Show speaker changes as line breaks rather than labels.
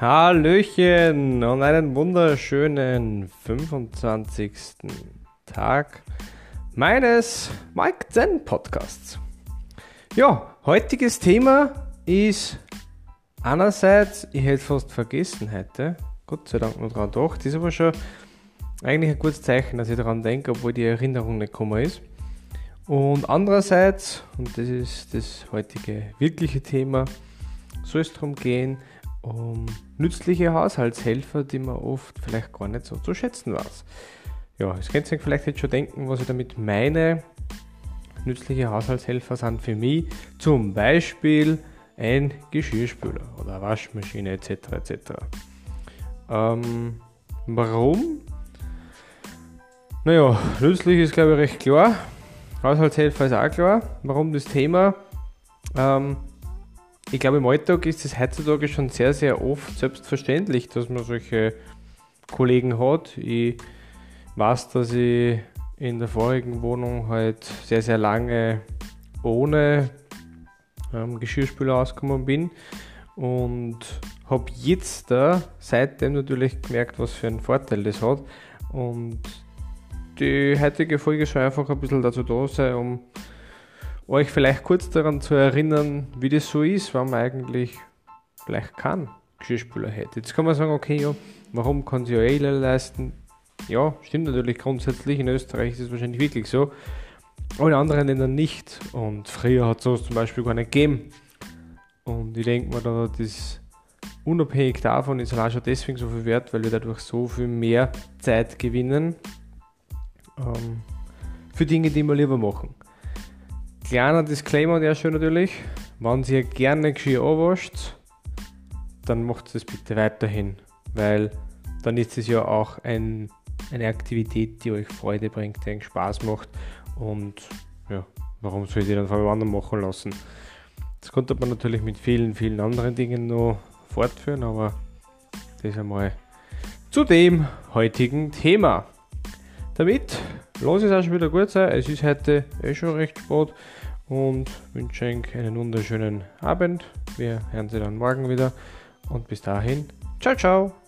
Hallöchen und einen wunderschönen 25. Tag meines Mike Zen Podcasts. Ja, heutiges Thema ist einerseits, ich hätte fast vergessen heute, Gott sei Dank noch dran doch, das ist aber schon eigentlich ein gutes Zeichen, dass ich daran denke, obwohl die Erinnerung nicht gekommen ist. Und andererseits, und das ist das heutige wirkliche Thema, soll es darum gehen, um nützliche Haushaltshelfer, die man oft vielleicht gar nicht so zu schätzen weiß. Ja, es könnt ihr vielleicht jetzt schon denken, was ich damit meine. Nützliche Haushaltshelfer sind für mich zum Beispiel ein Geschirrspüler oder eine Waschmaschine etc. etc. Ähm, warum? Naja, nützlich ist glaube ich recht klar. Haushaltshelfer ist auch klar. Warum das Thema? Ähm, ich glaube, im Alltag ist es heutzutage schon sehr, sehr oft selbstverständlich, dass man solche Kollegen hat. Ich weiß, dass ich in der vorigen Wohnung halt sehr, sehr lange ohne ähm, Geschirrspüler ausgekommen bin und habe jetzt da seitdem natürlich gemerkt, was für einen Vorteil das hat. Und die heutige Folge soll einfach ein bisschen dazu da sein, um euch vielleicht kurz daran zu erinnern, wie das so ist, wenn man eigentlich vielleicht keinen Geschirrspüler hätte. Jetzt kann man sagen, okay, ja, warum kann sich ja eh leisten? Ja, stimmt natürlich grundsätzlich. In Österreich ist es wahrscheinlich wirklich so. In anderen Ländern nicht. Und früher hat es sowas zum Beispiel gar nicht gegeben. Und ich denke mir, da das unabhängig davon ist auch schon deswegen so viel wert, weil wir dadurch so viel mehr Zeit gewinnen ähm, für Dinge, die wir lieber machen. Kleiner Disclaimer der Stelle natürlich, wenn ihr gerne Geschirr anwascht, dann macht es bitte weiterhin, weil dann ist es ja auch ein, eine Aktivität, die euch Freude bringt, die euch Spaß macht und ja, warum soll ich die dann von einem machen lassen? Das konnte man natürlich mit vielen, vielen anderen Dingen noch fortführen, aber das einmal zu dem heutigen Thema. Damit lasse es auch schon wieder gut sein. Es ist heute eh schon recht spät und wünsche euch einen wunderschönen Abend. Wir hören Sie dann morgen wieder und bis dahin, ciao, ciao.